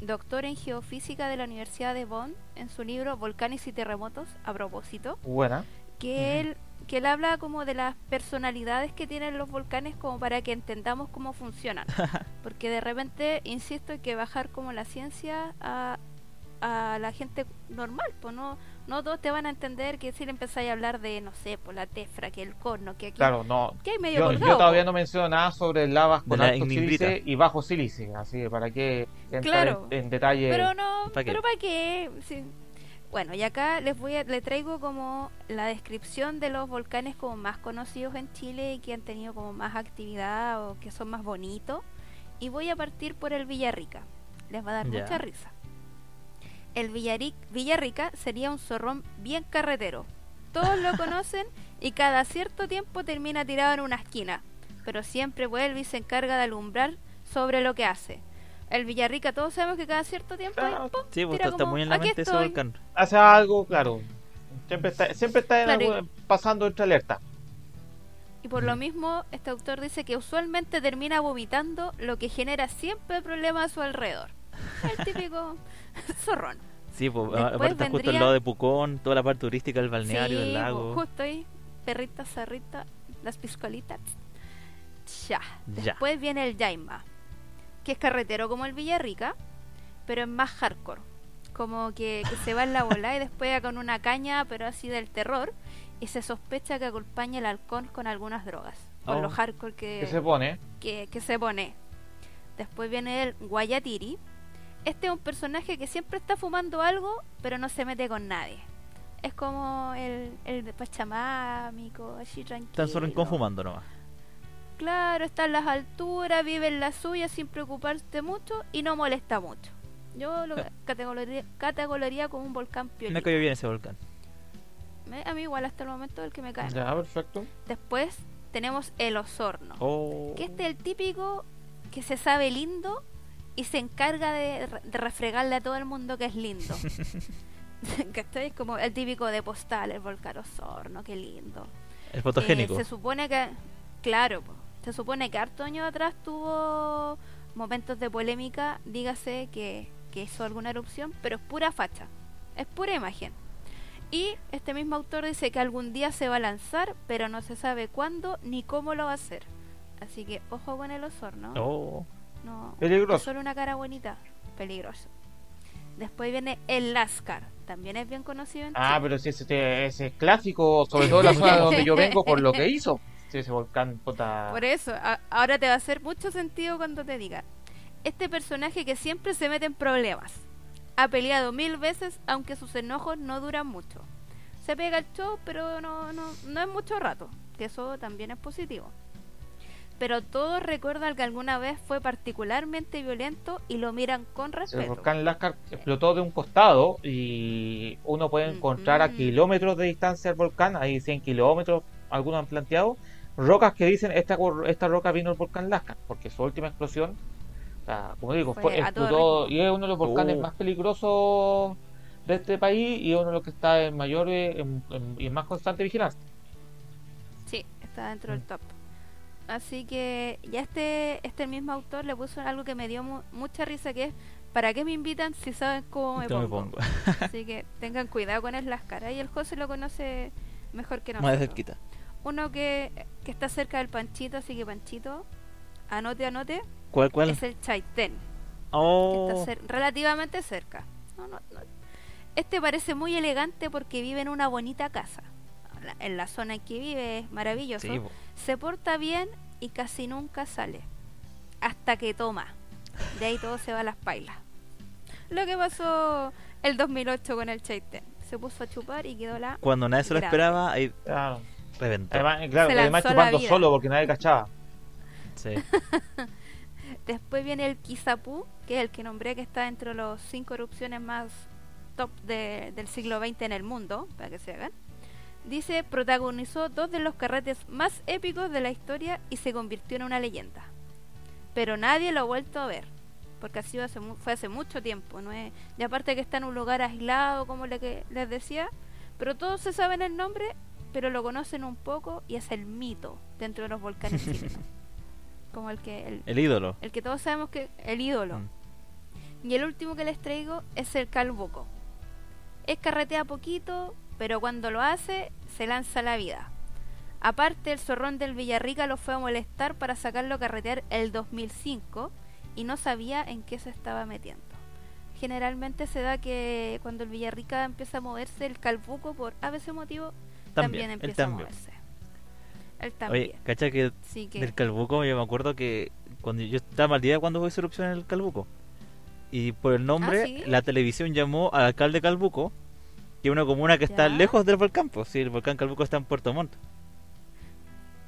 Speaker 2: doctor en geofísica de la Universidad de Bonn, en su libro Volcanes y Terremotos, a propósito,
Speaker 1: Buena.
Speaker 2: que él que él habla como de las personalidades que tienen los volcanes como para que entendamos cómo funcionan. Porque de repente insisto hay que bajar como la ciencia a, a la gente normal pues no no todos te van a entender que si le empezáis a hablar de no sé por la tefra que el corno que aquí
Speaker 1: Claro, no.
Speaker 2: que hay medio
Speaker 1: Yo,
Speaker 2: colgado,
Speaker 1: yo todavía
Speaker 2: po.
Speaker 1: no menciono nada sobre lavas con
Speaker 3: la
Speaker 1: alto sílice y bajo sílice, así que para qué entrar
Speaker 2: Claro.
Speaker 1: en, en detalle.
Speaker 2: pero no pero para qué Sí. bueno y acá les voy a le traigo como la descripción de los volcanes como más conocidos en Chile y que han tenido como más actividad o que son más bonitos y voy a partir por el Villarrica les va a dar mucha risa el Villaric- Villarrica sería un zorrón bien carretero todos lo conocen y cada cierto tiempo termina tirado en una esquina pero siempre vuelve y se encarga de alumbrar sobre lo que hace el Villarrica todos sabemos que cada cierto tiempo ¡pum!
Speaker 3: Sí, pues
Speaker 2: tira
Speaker 3: está,
Speaker 2: como,
Speaker 3: muy en la
Speaker 2: "Aquí
Speaker 3: mente ese
Speaker 2: estoy".
Speaker 3: volcán.
Speaker 1: Hace algo, claro. Siempre está, siempre está en
Speaker 2: Claro,
Speaker 1: algún- pasando entre alerta.
Speaker 2: Y por lo mismo, este autor dice que usualmente termina vomitando, lo que genera siempre problemas a su alrededor. El típico zorrón.
Speaker 3: Sí, pues aparte está justo al
Speaker 2: vendría-
Speaker 3: lado de Pucón, toda la parte turística del balneario,
Speaker 2: Sí,
Speaker 3: del lago.
Speaker 2: pues, justo ahí, perrita, zarrita, las piscolitas. Ya.
Speaker 3: Ya.
Speaker 2: Después viene el Yaima, que es carretero como el Villarrica, pero es más hardcore. Como que, que se va en la bola y después con una caña, pero así del terror. Y se sospecha que acompaña el halcón con algunas drogas. Por
Speaker 3: Oh.
Speaker 2: lo hardcore que,
Speaker 1: Que se pone.
Speaker 2: que, que se pone. Después viene el Guayatiri. Este es un personaje que siempre está fumando algo, pero no se mete con nadie. Es como el, el de Pachamámico, así tranquilo.
Speaker 3: Están solo en confumando nomás.
Speaker 2: Claro, está en las alturas, vive en la suya sin preocuparse mucho y no molesta mucho. Yo lo categorizaría, categorizaría como un volcán
Speaker 3: Me
Speaker 2: piolita.
Speaker 3: cayó bien ese volcán.
Speaker 2: Me- A mí igual hasta el momento el que me cae.
Speaker 1: Ya, perfecto.
Speaker 2: Después tenemos el Osorno.
Speaker 3: Oh.
Speaker 2: Que este es el típico que se sabe lindo y se encarga de, re- de refregarle a todo el mundo que es lindo. ¿Cachai? Es como el típico de postal, el volcán Osorno, qué lindo.
Speaker 3: El fotogénico.
Speaker 2: Eh, se supone que, claro, se supone que harto años atrás tuvo momentos de polémica, dígase que, que hizo alguna erupción, pero es pura facha, es pura imagen. Y este mismo autor dice que algún día se va a lanzar, pero no se sabe cuándo ni cómo lo va a hacer. Así que ojo con el Osorno.
Speaker 3: Oh.
Speaker 2: No,
Speaker 1: Peligroso.
Speaker 2: es solo una cara bonita, peligroso. Después viene el Lascar, también es bien conocido en
Speaker 1: Ah,
Speaker 2: Chile.
Speaker 1: pero si ese, ese es clásico, sobre todo en la zona de donde yo vengo, por lo que hizo. Sí, ese volcán, puta.
Speaker 2: Por eso, a- ahora te va a hacer mucho sentido cuando te diga. Este personaje que siempre se mete en problemas. Ha peleado mil veces, aunque sus enojos no duran mucho. Se pega el show, pero no, no, no es mucho rato, que eso también es positivo. Pero todos recuerdan que alguna vez fue particularmente violento y lo miran con
Speaker 1: El
Speaker 2: respeto.
Speaker 1: volcán Lascar explotó de un costado y uno puede encontrar a kilómetros de distancia el volcán, hay 100 kilómetros, algunos han planteado, rocas que dicen esta, cor- esta roca vino del volcán Lascar, porque su última explosión, o sea, como digo,
Speaker 2: Fue
Speaker 1: fue, explotó y es uno de los volcanes
Speaker 3: Oh.
Speaker 1: más peligrosos de este país y uno de los que está en mayor eh, en- en- y en más constante vigilancia.
Speaker 2: Sí, está dentro del
Speaker 1: Mm.
Speaker 2: top. Así que ya este, este mismo autor le puso algo que me dio mu- mucha risa, que es, ¿para qué me invitan si saben cómo me pongo? Así que tengan cuidado con el Lascar. Y el José lo conoce mejor que
Speaker 3: Más
Speaker 2: nosotros.
Speaker 3: de cerquita.
Speaker 2: Uno que, que está cerca del Panchito, así que Panchito, anote, anote,
Speaker 3: ¿Cuál, cuál?
Speaker 2: es el Chaitén, que
Speaker 3: Oh.
Speaker 2: está cer- relativamente cerca. No, no, no. Este parece muy elegante porque vive en una bonita casa. La- En la zona en que vive es maravilloso.
Speaker 3: Sí.
Speaker 2: Se porta bien y casi nunca sale. Hasta que toma. De ahí todo se va a las pailas. Lo que pasó el 2008 con el Chaitén. se puso a chupar y quedó la...
Speaker 3: Cuando nadie se lo esperaba, ahí
Speaker 1: Claro.
Speaker 3: reventó.
Speaker 1: Además, claro,
Speaker 2: Se
Speaker 1: además chupando
Speaker 2: vida.
Speaker 1: solo porque nadie cachaba.
Speaker 3: Sí.
Speaker 2: Después viene el Kizapú, que es el que nombré que está entre los cinco erupciones más top de- del siglo XX en el mundo, para que se hagan. Dice, protagonizó dos de los carretes más épicos de la historia y se convirtió en una leyenda. Pero nadie lo ha vuelto a ver, porque ha sido hace mu- fue hace mucho tiempo. ¿no es? Y aparte que está en un lugar aislado, como le que les decía, pero todos se saben el nombre, pero lo conocen un poco y es el mito dentro de los volcanes chilenos. Como el que el,
Speaker 3: El ídolo.
Speaker 2: el que todos sabemos que el ídolo.
Speaker 3: Mm.
Speaker 2: Y el último que les traigo es el Calbuco. Es carretea poquito, pero cuando lo hace, se lanza a la vida. Aparte, el zorrón del Villarrica lo fue a molestar para sacarlo a carretear el 2005 y no sabía en qué se estaba metiendo. Generalmente se da que cuando el Villarrica empieza a moverse, el Calbuco, por a veces motivo, también, empieza a moverse. Él también.
Speaker 3: Oye, cacha que
Speaker 2: que...
Speaker 3: del Calbuco yo me acuerdo que cuando yo estaba al día cuando fue esa erupción en el Calbuco. Y por el nombre,
Speaker 2: Ah, ¿sí?
Speaker 3: la televisión llamó al alcalde Calbuco, que es una comuna que está
Speaker 2: Ya.
Speaker 3: lejos del volcán, pues sí, el volcán Calbuco está en Puerto Montt.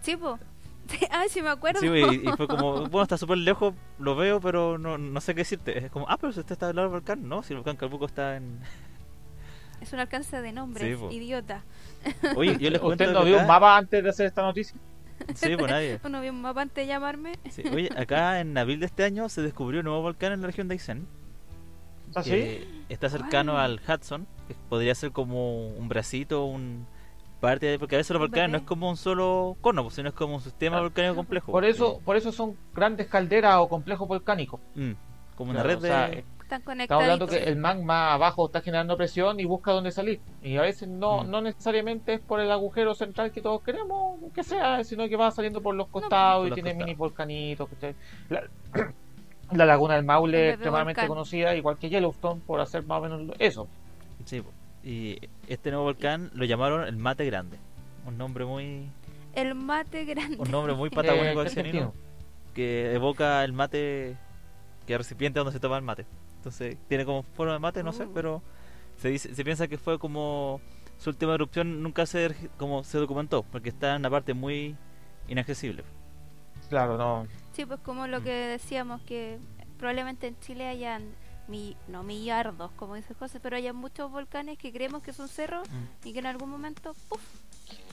Speaker 2: Sí, po. Ah, sí me acuerdo.
Speaker 3: Sí, y fue como, bueno, está súper lejos, lo veo, pero no, no sé qué decirte. Es como, ah, pero si usted está al lado del volcán, no, si el volcán Calbuco está en...
Speaker 2: Es un alcance de nombres,
Speaker 3: Sí, po.
Speaker 2: idiota.
Speaker 3: Oye, yo les cuento
Speaker 1: ¿Usted no vio un mapa antes de hacer esta noticia?
Speaker 3: Sí, pues nadie.
Speaker 2: Uno vio un mapa antes de llamarme.
Speaker 3: Sí, Oye, acá en abril de este año se descubrió un nuevo volcán en la región de Aysén.
Speaker 1: ¿Ah, sí?
Speaker 3: está cercano
Speaker 2: ¿Cuál?
Speaker 3: al Hudson, podría ser como un bracito, un parte de, porque a veces los volcanes no es como un solo cono, pues, sino es como un sistema volcánico complejo.
Speaker 1: Por eso, por eso son grandes calderas o complejos volcánicos.
Speaker 3: Mm, como una
Speaker 1: Claro,
Speaker 3: red
Speaker 1: o sea,
Speaker 3: de...
Speaker 1: eh,
Speaker 2: Están
Speaker 1: Estamos
Speaker 2: conectados.
Speaker 1: hablando que el magma abajo está generando presión y busca dónde salir. Y a veces no,
Speaker 3: Mm.
Speaker 1: no necesariamente es por el agujero central que todos queremos que sea, sino que va saliendo por los costados
Speaker 3: Por
Speaker 1: y
Speaker 3: los
Speaker 1: tiene
Speaker 3: costados.
Speaker 1: mini volcanitos. La, la laguna del Maule es extremadamente
Speaker 2: volcán.
Speaker 1: conocida, igual que Yellowstone, por hacer más o menos lo- eso.
Speaker 3: Sí, y este nuevo volcán lo llamaron el Mate Grande. Un nombre muy
Speaker 2: El mate grande.
Speaker 3: un nombre muy
Speaker 1: Eh,
Speaker 3: patagónico
Speaker 1: ¿qué
Speaker 3: argenino,
Speaker 1: sentido?
Speaker 3: que evoca el mate que es recipiente donde se toma el mate. Entonces, tiene como forma de mate, no sé,
Speaker 2: Uh.
Speaker 3: pero se dice, se piensa que fue como su última erupción nunca se como se documentó, porque está en una parte muy inaccesible.
Speaker 1: Claro, no.
Speaker 2: Sí, pues como lo que decíamos, que probablemente en Chile hayan, mi, no millardos, como dice José, pero hayan muchos volcanes que creemos que son cerros
Speaker 3: Mm.
Speaker 2: y que en algún momento, ¡puf!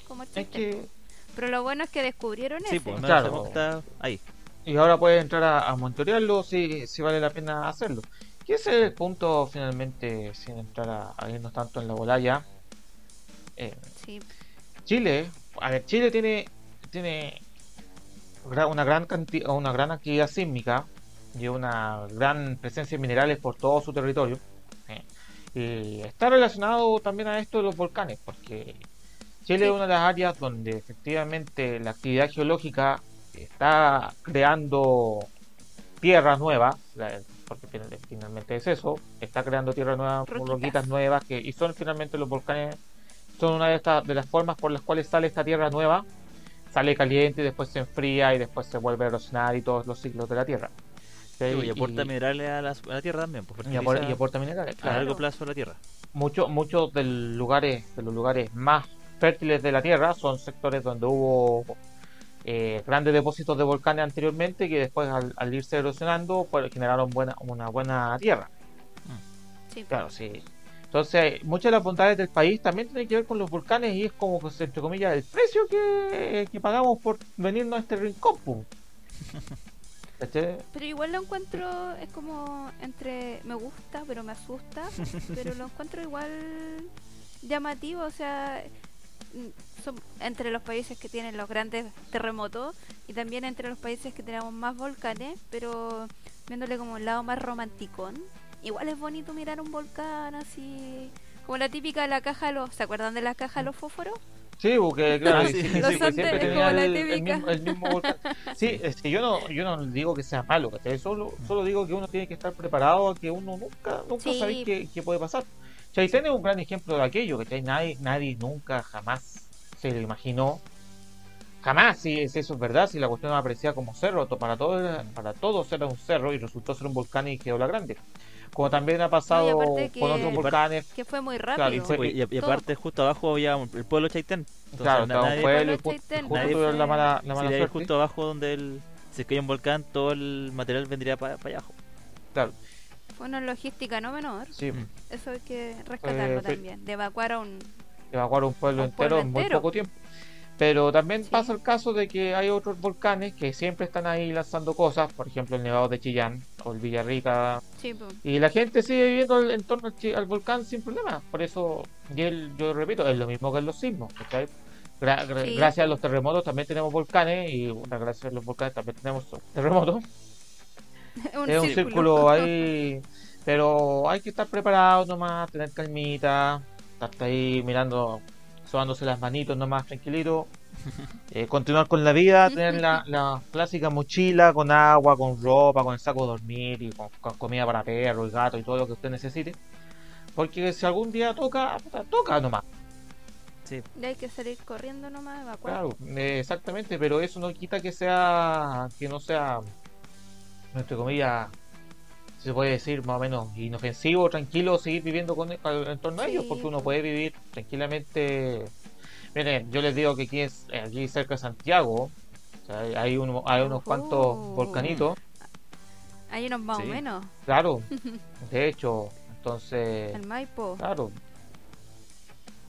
Speaker 2: Como el
Speaker 1: Es que.
Speaker 2: Pero lo bueno es que descubrieron
Speaker 3: Sí,
Speaker 2: ese.
Speaker 3: pues, no
Speaker 1: Claro.
Speaker 3: está ahí.
Speaker 1: Y ahora puedes entrar a, a monitorearlo si, si vale la pena hacerlo. Y ese es el punto finalmente, sin entrar a, a irnos tanto en la bolaya. Eh,
Speaker 2: Sí,
Speaker 1: Chile, a ver, Chile tiene tiene una gran cantidad, una gran actividad sísmica y una gran presencia de minerales por todo su territorio. eh, Y está relacionado también a esto de los volcanes, porque Chile
Speaker 2: Sí.
Speaker 1: es una de las áreas donde efectivamente la actividad geológica está creando tierras nuevas, porque fin- finalmente es eso, está creando tierras nuevas,
Speaker 2: Roquitas.
Speaker 1: roquitas nuevas, que, y son finalmente los volcanes son una de estas de las formas por las cuales sale esta tierra nueva sale caliente y después se enfría y después se vuelve a erosionar y todos los ciclos de la tierra
Speaker 3: Pues, y aporta minerales a la, a la tierra también, pues,
Speaker 1: y apor-
Speaker 3: fertiliza
Speaker 1: y aporta minerales
Speaker 3: a largo plazo a la tierra.
Speaker 1: muchos muchos de los lugares de los lugares más fértiles de la tierra son sectores donde hubo eh, grandes depósitos de volcanes anteriormente que después al, al irse erosionando pues, generaron buena una buena tierra
Speaker 2: sí.
Speaker 1: Claro, sí. Entonces, muchas de las bondades del país también tienen que ver con los volcanes y es como, que, entre comillas, el precio que, que pagamos por venirnos a este rincón.
Speaker 2: Pero igual lo encuentro, es como entre me gusta, pero me asusta, pero lo encuentro igual llamativo, o sea, mm, son entre los países que tienen los grandes terremotos y también entre los países que tenemos más volcanes, pero viéndole como el lado más romanticón, igual es bonito mirar un volcán así, como la típica de la caja de los, ¿se acuerdan de la caja de los fósforos?
Speaker 1: Sí, porque claro,
Speaker 3: Ah,
Speaker 1: sí,
Speaker 3: sí.
Speaker 1: sí,
Speaker 2: Los
Speaker 1: que
Speaker 2: Andes
Speaker 1: siempre tenía el, mismo, el mismo volcán. Sí, es que yo no, yo no digo que sea malo, ¿cachai? Solo, solo digo que uno tiene que estar preparado a que uno nunca, nunca sabe qué, qué puede pasar. Chaitén es un gran ejemplo de aquello, ¿cachai? Nadie, nadie nunca jamás se lo imaginó. Jamás, si es eso es verdad, si la cuestión aparecía como cerro, para todos, para todos era un cerro y resultó ser un volcán y quedó la grande. Como también ha pasado
Speaker 2: que-
Speaker 1: con otros volcanes.
Speaker 2: Que fue muy
Speaker 1: Claro,
Speaker 2: rápido.
Speaker 1: y fue-
Speaker 3: y, y aparte, justo abajo había un- el pueblo Chaitén. Entonces,
Speaker 1: claro,
Speaker 3: nadie-
Speaker 1: ju-
Speaker 2: Chaitén,
Speaker 1: justo
Speaker 3: nadie
Speaker 1: la
Speaker 2: fue-
Speaker 1: mala, la
Speaker 3: si
Speaker 1: mala suerte.
Speaker 3: justo abajo donde el, si es que hay un volcán, todo el material vendría para abajo.
Speaker 1: Claro,
Speaker 2: Fue una logística no menor.
Speaker 1: sí,
Speaker 3: Mm.
Speaker 2: Eso hay que rescatarlo
Speaker 1: Eh, fe-
Speaker 2: también. De evacuar a un.
Speaker 1: evacuar un pueblo
Speaker 2: Un
Speaker 1: entero en muy poco tiempo. Pero también
Speaker 2: Sí.
Speaker 1: pasa el caso de que hay otros volcanes que siempre están ahí lanzando cosas, por ejemplo el Nevado de Chillán o el Villarrica,
Speaker 2: Sí,
Speaker 1: y la gente sigue viviendo en torno al, al volcán sin problema. Por eso, y el- yo repito, es lo mismo que en los sismos. ¿cachai? Gra- gra-
Speaker 2: Sí.
Speaker 1: Gracias a los terremotos también tenemos volcanes y bueno, gracias a los volcanes también tenemos terremotos.
Speaker 2: un
Speaker 1: es un círculo ahí, pero hay que estar preparado nomás, tener calmita, estar ahí mirando, sobándose las manitos nomás tranquilito, eh, continuar con la vida, tener la, la clásica mochila con agua, con ropa, con el saco de dormir y con, con comida para perro y gato y todo lo que usted necesite. Porque si algún día toca, toca nomás.
Speaker 3: Sí.
Speaker 2: Y hay que salir corriendo nomás, evacuar.
Speaker 1: Claro, eh, exactamente, pero eso no quita que sea, que no sea, entre comillas, se puede decir más o menos inofensivo, tranquilo, seguir viviendo con en torno a
Speaker 2: Sí,
Speaker 1: ellos, porque uno puede vivir tranquilamente. Miren, yo les digo que aquí es aquí cerca de Santiago, o sea, hay, hay uno- hay unos cuantos
Speaker 2: Ojo.
Speaker 1: volcanitos,
Speaker 2: Hay unos más
Speaker 3: Sí.
Speaker 2: o menos.
Speaker 1: claro, de hecho, entonces,
Speaker 2: El Maipo.
Speaker 1: claro,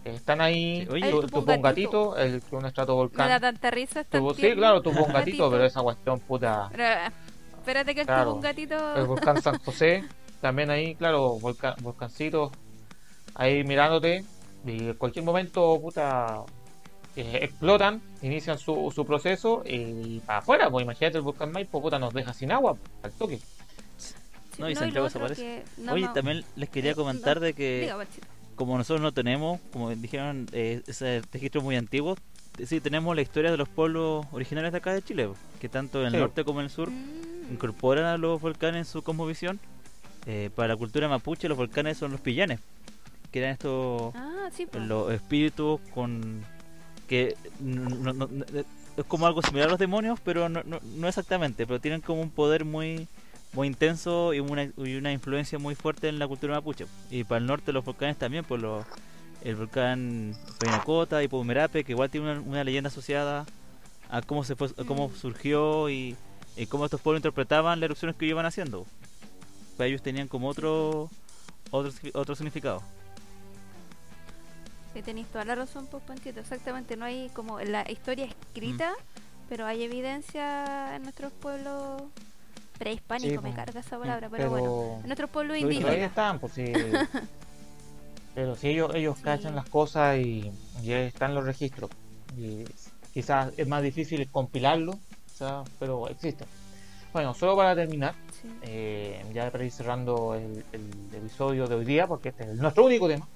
Speaker 1: están ahí,
Speaker 3: Sí, oye,
Speaker 2: tuvo un
Speaker 1: gatito, el un
Speaker 2: Me da
Speaker 1: estratovolcán.
Speaker 2: tanta risa.
Speaker 1: sí, claro, tuvo un gatito, pero esa cuestión puta.
Speaker 2: Pero, espérate que
Speaker 1: Claro.
Speaker 2: un gatito.
Speaker 1: El volcán San José, también ahí, claro, volcán, volcancitos ahí mirándote. Y en cualquier momento, puta, eh, explotan, inician su, su proceso y para afuera, pues imagínate el volcán Maipo, puta, nos deja sin agua al toque.
Speaker 2: Sí,
Speaker 3: No, y Santiago
Speaker 2: otro
Speaker 3: desaparece.
Speaker 2: que- no,
Speaker 3: Oye,
Speaker 2: no,
Speaker 3: también les quería
Speaker 2: no,
Speaker 3: comentar de que
Speaker 2: diga,
Speaker 3: como nosotros no tenemos, como dijeron, eh, ese registro muy antiguo, sí tenemos la historia de los pueblos originarios de acá de Chile, que tanto en el
Speaker 1: Sí.
Speaker 3: norte como en el sur
Speaker 2: Mm,
Speaker 3: incorporan a los volcanes en su cosmovisión. Eh, para la cultura mapuche los volcanes son los pillanes, que eran estos
Speaker 2: Ah, sí, pues.
Speaker 3: los espíritus con que no- no- es como algo similar a los demonios, pero no, no, no exactamente, pero tienen como un poder muy muy intenso y una, y una influencia muy fuerte en la cultura mapuche. Y para el norte los volcanes también, por los el volcán Painacota y Pumerape, que igual tiene una, una leyenda asociada a cómo se fue, a cómo
Speaker 2: Mm.
Speaker 3: surgió y, y cómo estos pueblos interpretaban las erupciones que iban haciendo. Para ellos tenían como otro otro, otro significado.
Speaker 2: Sí, tenéis toda la razón, pues, Panchito. Exactamente, no hay como la historia escrita,
Speaker 1: Mm.
Speaker 2: pero hay evidencia en nuestros pueblos prehispánicos,
Speaker 1: Sí,
Speaker 2: me
Speaker 1: pues.
Speaker 2: carga esa palabra, pero, bueno, en nuestros pueblos
Speaker 1: Pero ahí
Speaker 2: indígenas.
Speaker 1: están, pues sí. Pero si ellos, ellos
Speaker 2: Sí.
Speaker 1: cachan las cosas y, y están los registros. Y quizás es más difícil compilarlo, pero existen. Bueno, solo para terminar,
Speaker 2: Sí.
Speaker 1: eh, ya para ir cerrando el, el episodio de hoy día, porque este es nuestro único tema.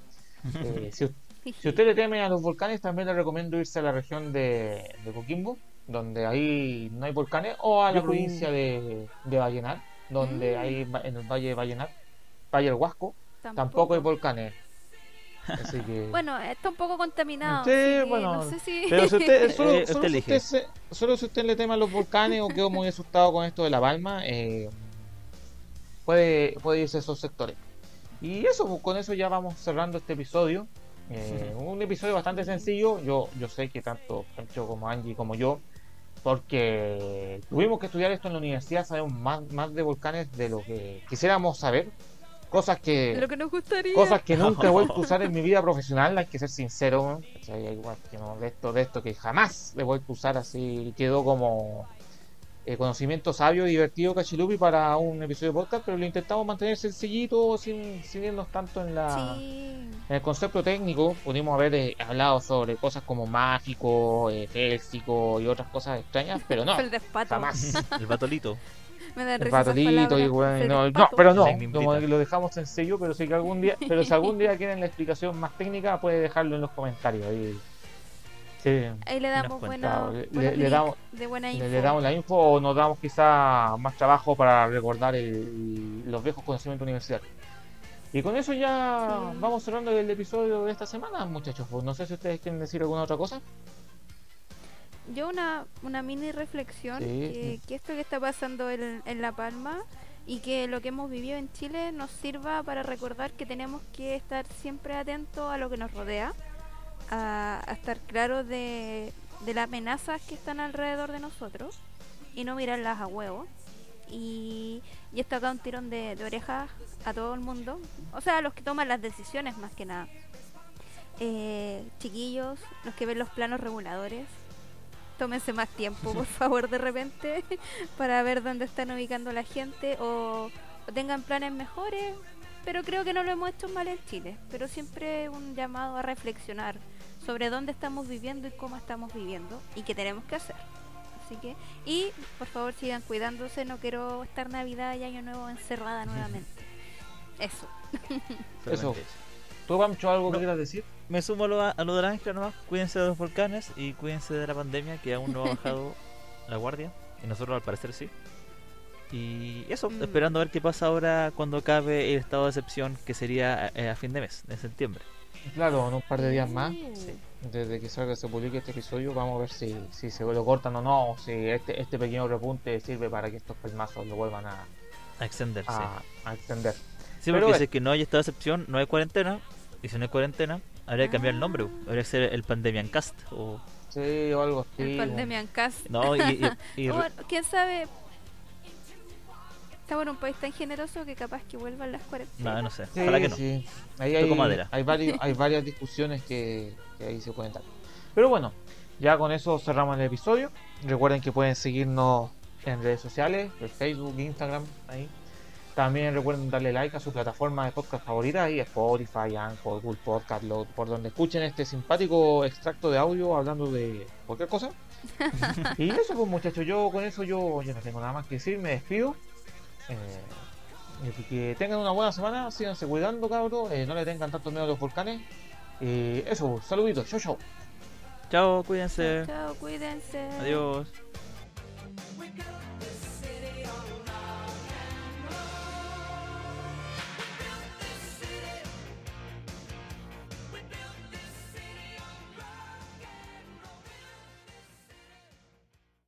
Speaker 1: Eh, si, si usted le teme a los volcanes, también le recomiendo irse a la región de, de Coquimbo, donde ahí no hay volcanes, o a la provincia de, de Vallenar, donde
Speaker 2: Mm.
Speaker 1: hay en el valle de Vallenar, Valle del Huasco, tampoco hay volcanes. Así que...
Speaker 2: Bueno, está un poco contaminado.
Speaker 1: Sí, bueno,
Speaker 2: No sé si.
Speaker 1: Pero si usted, solo,
Speaker 3: Eh,
Speaker 1: solo
Speaker 3: usted
Speaker 1: si
Speaker 3: elige.
Speaker 1: usted se- solo si usted le teme a los volcanes o quedó muy asustado con esto de la palma, eh, puede, puede irse a esos sectores. Y eso, pues, con eso ya vamos cerrando este episodio. Eh, un episodio bastante sencillo. Yo, yo sé que tanto Pancho como Angie como yo, porque tuvimos que estudiar esto en la universidad, sabemos más, más de volcanes de lo que quisiéramos saber. Cosas que,
Speaker 2: Lo que nos gustaría.
Speaker 1: cosas que nunca he vuelto a usar en mi vida profesional, hay que ser sincero, que no, de esto, de esto que jamás he vuelto a usar así, quedó como eh, conocimiento sabio y divertido cachilupi para un episodio de podcast, pero lo intentamos mantener sencillito sin, sin irnos tanto en la
Speaker 2: Sí.
Speaker 1: en el concepto técnico. Pudimos haber eh, hablado sobre cosas como mágico, eh, félsico y otras cosas extrañas, pero no,
Speaker 2: El despato.
Speaker 1: jamás.
Speaker 3: El batolito.
Speaker 2: Me dan
Speaker 1: El ratolito y no, no, pero no, como lo dejamos sencillo, pero si que algún día, pero si algún día quieren la explicación más técnica, puede dejarlo en los comentarios. ahí. Sí,
Speaker 2: Ahí le damos buena,
Speaker 1: cuenta, le-
Speaker 2: buenos
Speaker 1: le
Speaker 2: links
Speaker 1: damos-
Speaker 2: de buena
Speaker 1: le,
Speaker 2: info.
Speaker 1: le damos la info o nos damos quizá más trabajo para recordar el- los viejos conocimientos universitarios. Y con eso ya
Speaker 2: Sí.
Speaker 1: vamos cerrando el episodio de esta semana, muchachos. Pues no sé si ustedes quieren decir alguna otra cosa.
Speaker 2: Yo una, una mini reflexión,
Speaker 1: Sí.
Speaker 2: que, que esto que está pasando en, en La Palma y que lo que hemos vivido en Chile nos sirva para recordar que tenemos que estar siempre atentos a lo que nos rodea, a, a estar claros de, de las amenazas que están alrededor de nosotros y no mirarlas a huevo. Y, y esto acá un tirón de, de orejas a todo el mundo, o sea, a los que toman las decisiones más que nada. Eh, chiquillos, los que ven los planos reguladores, tómense más tiempo, por favor, de repente, para ver dónde están ubicando la gente o, o tengan planes mejores. Pero creo que no lo hemos hecho mal en Chile, pero siempre un llamado a reflexionar sobre dónde estamos viviendo y cómo estamos viviendo y qué tenemos que hacer. Así que, y por favor sigan cuidándose, no quiero estar Navidad y Año Nuevo encerrada nuevamente. Eso.
Speaker 1: Eso. ¿Tú, Pancho, algo que quieras decir?
Speaker 3: Me sumo a lo, a lo del ángel nomás. Cuídense de los volcanes y cuídense de la pandemia que aún no ha bajado la guardia. Y nosotros al parecer sí. Y eso,
Speaker 2: Mm.
Speaker 3: esperando a ver qué pasa ahora cuando acabe el estado de excepción que sería eh, a fin de mes, de septiembre.
Speaker 1: Claro, en un par de días más.
Speaker 2: Uh,
Speaker 1: Desde que salga se publique este episodio, vamos a ver si, si se lo cortan o no, o si este, este pequeño repunte sirve para que estos pelmazos lo vuelvan a,
Speaker 3: A extenderse.
Speaker 1: a, a extender.
Speaker 3: Sí,
Speaker 1: Pero
Speaker 3: porque si es que no hay estado de excepción, no hay cuarentena. Y si no hay cuarentena, habría que cambiar el nombre.
Speaker 2: Ah.
Speaker 3: Habría que ser el Pandemian Cast. O...
Speaker 1: Sí, o algo así.
Speaker 2: el Pandemian Cast.
Speaker 3: No, y, y- y-
Speaker 2: Bueno, quién sabe. Estamos en un país tan generoso que capaz que vuelvan las cuarentenas.
Speaker 3: no, no sé.
Speaker 1: Sí,
Speaker 3: Ojalá que no.
Speaker 1: sí. Ahí hay,
Speaker 3: madera.
Speaker 1: hay, varios, hay varias discusiones que, que ahí se pueden dar. Pero bueno, ya con eso cerramos el episodio. Recuerden que pueden seguirnos en redes sociales, en Facebook, Instagram, ahí. También recuerden darle like a su plataforma de podcast favorita, ahí Spotify, Anchor, Google Podcast, lo- por donde escuchen este simpático extracto de audio hablando de cualquier cosa. y eso pues muchachos, yo con eso yo ya no tengo nada más que decir, me despido. Eh, y que tengan una buena semana, síganse cuidando cabros, eh, no le tengan tanto miedo a los volcanes. Y eso, saluditos, chau chau.
Speaker 3: Chao, cuídense.
Speaker 2: Chao, cuídense.
Speaker 3: Adiós.